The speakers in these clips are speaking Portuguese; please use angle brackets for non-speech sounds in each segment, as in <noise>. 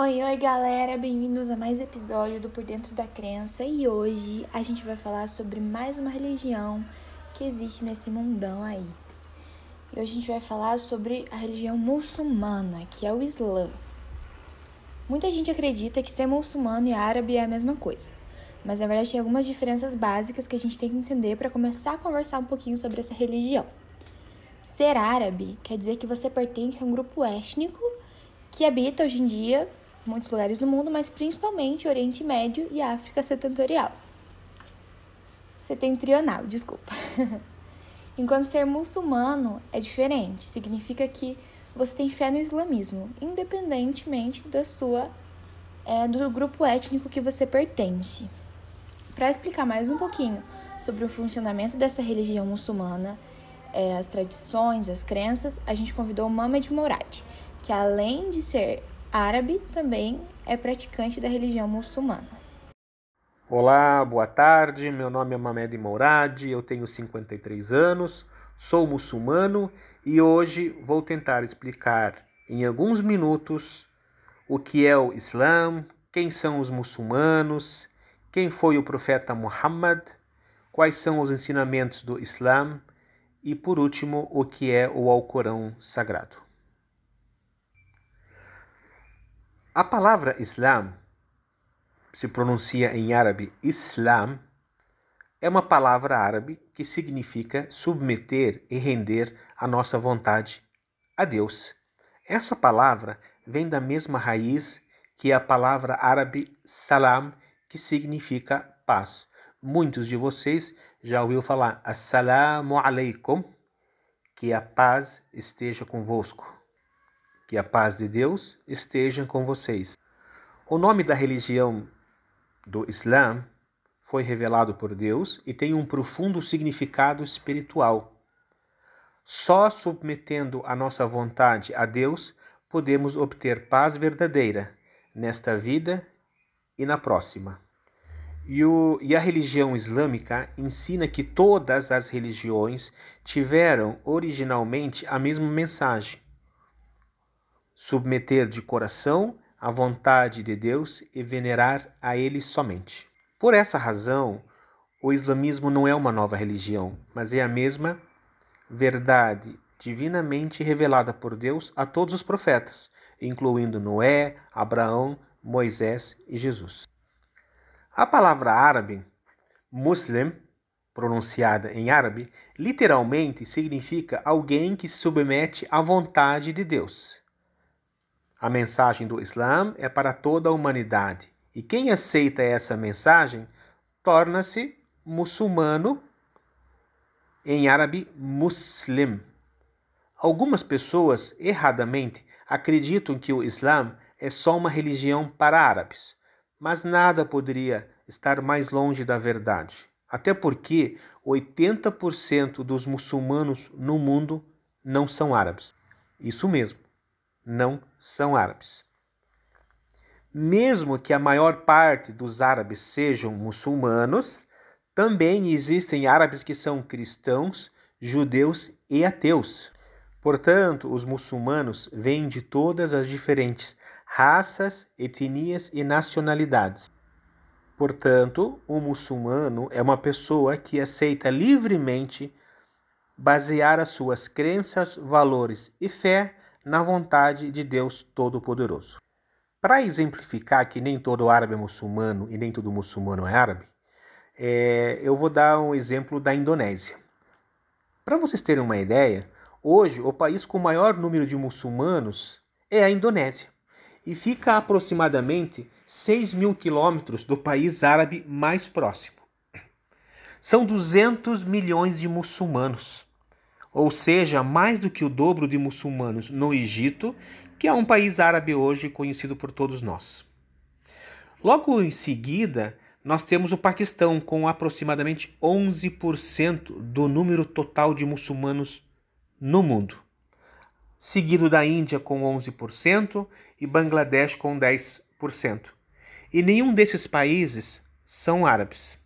Oi, oi galera, bem-vindos a mais episódio do Por Dentro da Crença e hoje a gente vai falar sobre mais uma religião que existe nesse mundão aí. E hoje a gente vai falar sobre a religião muçulmana, que é o Islã. Muita gente acredita que ser muçulmano e árabe é a mesma coisa, mas na verdade tem algumas diferenças básicas que a gente tem que entender para começar a conversar um pouquinho sobre essa religião. Ser árabe quer dizer que você pertence a um grupo étnico que habita hoje em dia muitos lugares do mundo, mas principalmente Oriente Médio e África Setentrional. Setentrional, desculpa. <laughs> Enquanto ser muçulmano é diferente, significa que você tem fé no islamismo, independentemente da sua é, do grupo étnico que você pertence. Para explicar mais um pouquinho sobre o funcionamento dessa religião muçulmana, é, as tradições, as crenças, a gente convidou Mohamed Mourad, que além de ser árabe também é praticante da religião muçulmana. Olá, boa tarde. Meu nome é Mamed Mourad, eu tenho 53 anos, sou muçulmano e hoje vou tentar explicar em alguns minutos o que é o Islã, quem são os muçulmanos, quem foi o profeta Muhammad, quais são os ensinamentos do Islã e, por último, o que é o Alcorão Sagrado. A palavra Islam se pronuncia em árabe Islam, é uma palavra árabe que significa submeter e render a nossa vontade a Deus. Essa palavra vem da mesma raiz que a palavra árabe salam, que significa paz. Muitos de vocês já ouviram falar assalamu alaikum, que a paz esteja convosco. Que a paz de Deus esteja com vocês. O nome da religião do Islã foi revelado por Deus e tem um profundo significado espiritual. Só submetendo a nossa vontade a Deus podemos obter paz verdadeira nesta vida e na próxima. E, o, e, a religião islâmica ensina que todas as religiões tiveram originalmente a mesma mensagem: submeter de coração à vontade de Deus e venerar a Ele somente. Por essa razão, o islamismo não é uma nova religião, mas é a mesma verdade divinamente revelada por Deus a todos os profetas, incluindo Noé, Abraão, Moisés e Jesus. A palavra árabe, muslim, pronunciada em árabe, literalmente significa alguém que se submete à vontade de Deus. A mensagem do Islã é para toda a humanidade, e quem aceita essa mensagem torna-se muçulmano, em árabe, muslim. Algumas pessoas, erradamente, acreditam que o Islã é só uma religião para árabes, mas nada poderia estar mais longe da verdade. Até porque 80% dos muçulmanos no mundo não são árabes. Isso mesmo não são árabes. Mesmo que a maior parte dos árabes sejam muçulmanos, também existem árabes que são cristãos, judeus e ateus. Portanto, os muçulmanos vêm de todas as diferentes raças, etnias e nacionalidades. Portanto, o muçulmano é uma pessoa que aceita livremente basear as suas crenças, valores e fé na vontade de Deus Todo-Poderoso. Para exemplificar que nem todo árabe é muçulmano e nem todo muçulmano é árabe, é, eu vou dar um exemplo da Indonésia. Para vocês terem uma ideia, hoje o país com maior número de muçulmanos é a Indonésia e fica a aproximadamente 6 mil quilômetros do país árabe mais próximo. São 200 milhões de muçulmanos ou seja, mais do que o dobro de muçulmanos no Egito, que é um país árabe hoje conhecido por todos nós. Logo em seguida, nós temos o Paquistão, com aproximadamente 11% do número total de muçulmanos no mundo, seguido da Índia com 11% e Bangladesh com 10%. E nenhum desses países são árabes.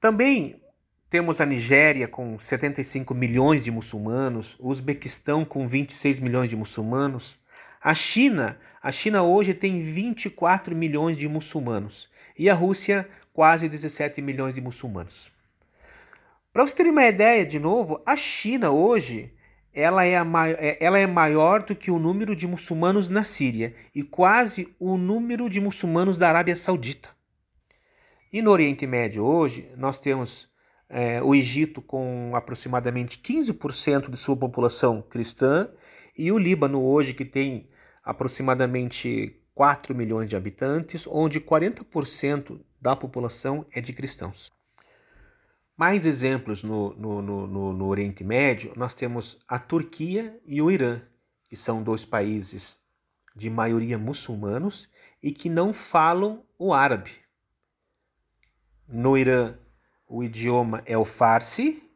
Também temos a Nigéria com 75 milhões de muçulmanos, o Uzbequistão com 26 milhões de muçulmanos, A China, a China hoje tem 24 milhões de muçulmanos e a Rússia quase 17 milhões de muçulmanos. Para você ter uma ideia, de novo, a China hoje ela é, é, ela é maior do que o número de muçulmanos na Síria e quase o número de muçulmanos da Arábia Saudita. E no Oriente Médio hoje, nós temos é, o Egito com aproximadamente 15% de sua população cristã e o Líbano hoje que tem aproximadamente 4 milhões de habitantes, onde 40% da população é de cristãos. Mais exemplos no, no, no, no, Oriente Médio, nós temos a Turquia e o Irã, que são dois países de maioria muçulmanos e que não falam o árabe. No Irã, o idioma é o farsi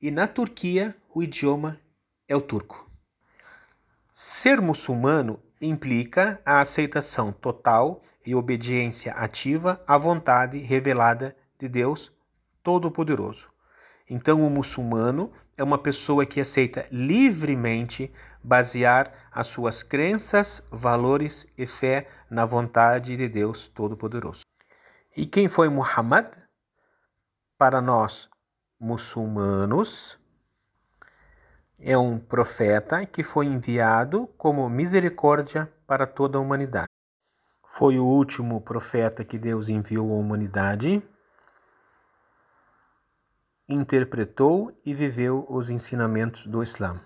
e na Turquia, o idioma é o turco. Ser muçulmano implica a aceitação total e obediência ativa à vontade revelada de Deus Todo-Poderoso. Então, o muçulmano é uma pessoa que aceita livremente basear as suas crenças, valores e fé na vontade de Deus Todo-Poderoso. E quem foi Muhammad? Para nós, muçulmanos, é um profeta que foi enviado como misericórdia para toda a humanidade. Foi o último profeta que Deus enviou à humanidade interpretou e viveu os ensinamentos do Islã.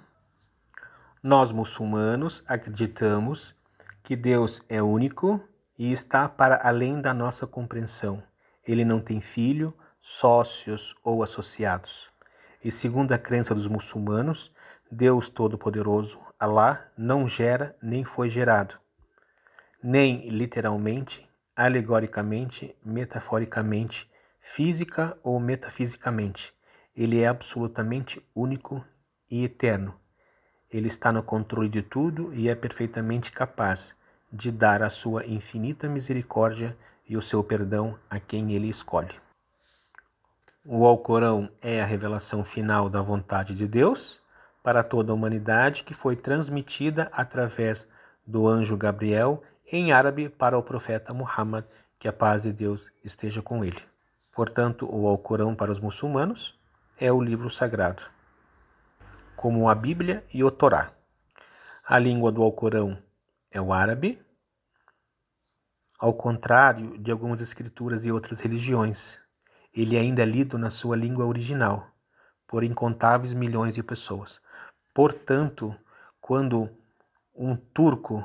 Nós, muçulmanos, acreditamos que Deus é único e está para além da nossa compreensão. Ele não tem filho, sócios ou associados. E segundo a crença dos muçulmanos, Deus Todo-Poderoso, Alá, não gera nem foi gerado, nem literalmente, alegoricamente, metaforicamente, física ou metafisicamente. Ele é absolutamente único e eterno. Ele está no controle de tudo e é perfeitamente capaz de dar a sua infinita misericórdia e o seu perdão a quem ele escolhe. O Alcorão é a revelação final da vontade de Deus para toda a humanidade que foi transmitida através do anjo Gabriel em árabe para o profeta Muhammad, que a paz de Deus esteja com ele. Portanto, o Alcorão para os muçulmanos é o livro sagrado, como a Bíblia e o Torá. A língua do Alcorão é o árabe, ao contrário de algumas escrituras e outras religiões. Ele ainda é lido na sua língua original por incontáveis milhões de pessoas. Portanto, quando um turco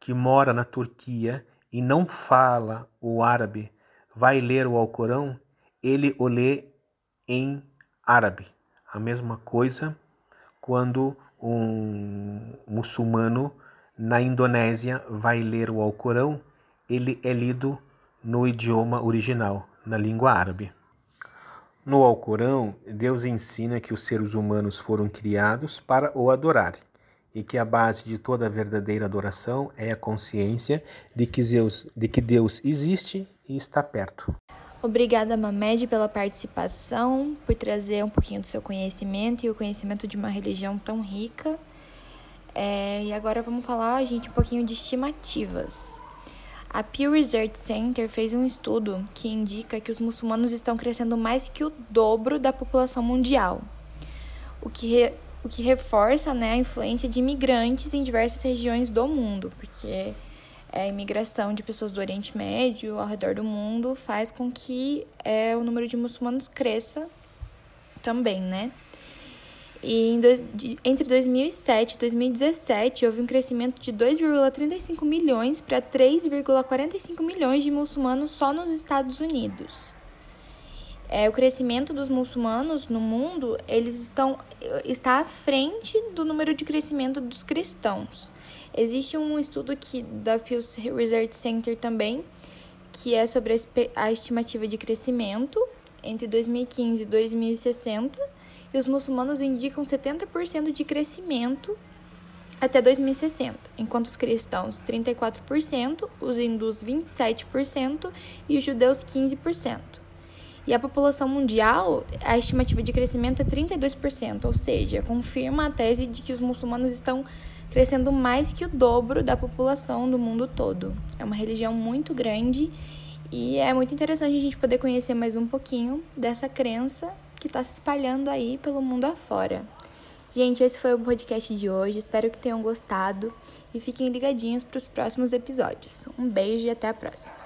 que mora na Turquia e não fala o árabe vai ler o Alcorão, ele o lê em árabe. A mesma coisa quando um muçulmano na Indonésia vai ler o Alcorão, ele é lido no idioma original, na língua árabe. No Alcorão, Deus ensina que os seres humanos foram criados para o adorarem e que a base de toda verdadeira adoração é a consciência de que Deus, de que Deus existe e está perto. Obrigada, Mamed, pela participação, por trazer um pouquinho do seu conhecimento e o conhecimento de uma religião tão rica. É, e agora vamos falar, gente, um pouquinho de estimativas. A Pew Research Center fez um estudo que indica que os muçulmanos estão crescendo mais que o dobro da população mundial, o que, re, o que reforça né, a influência de imigrantes em diversas regiões do mundo, porque a imigração de pessoas do Oriente Médio ao redor do mundo faz com que é, o número de muçulmanos cresça também, né? E dois, de, entre 2007 e 2017 houve um crescimento de 2,35 milhões para 3,45 milhões de muçulmanos só nos Estados Unidos. É, o crescimento dos muçulmanos no mundo eles estão está à frente do número de crescimento dos cristãos. Existe um estudo aqui da Pew Research Center também, que é sobre a estimativa de crescimento entre 2015 e 2060, e os muçulmanos indicam 70% de crescimento até 2060, enquanto os cristãos 34%, os hindus 27% e os judeus 15%. E a população mundial, a estimativa de crescimento é 32%, ou seja, confirma a tese de que os muçulmanos estão crescendo mais que o dobro da população do mundo todo. É uma religião muito grande e é muito interessante a gente poder conhecer mais um pouquinho dessa crença que está se espalhando aí pelo mundo afora. Gente, esse foi o podcast de hoje. Espero que tenham gostado e fiquem ligadinhos para os próximos episódios. Um beijo e até a próxima.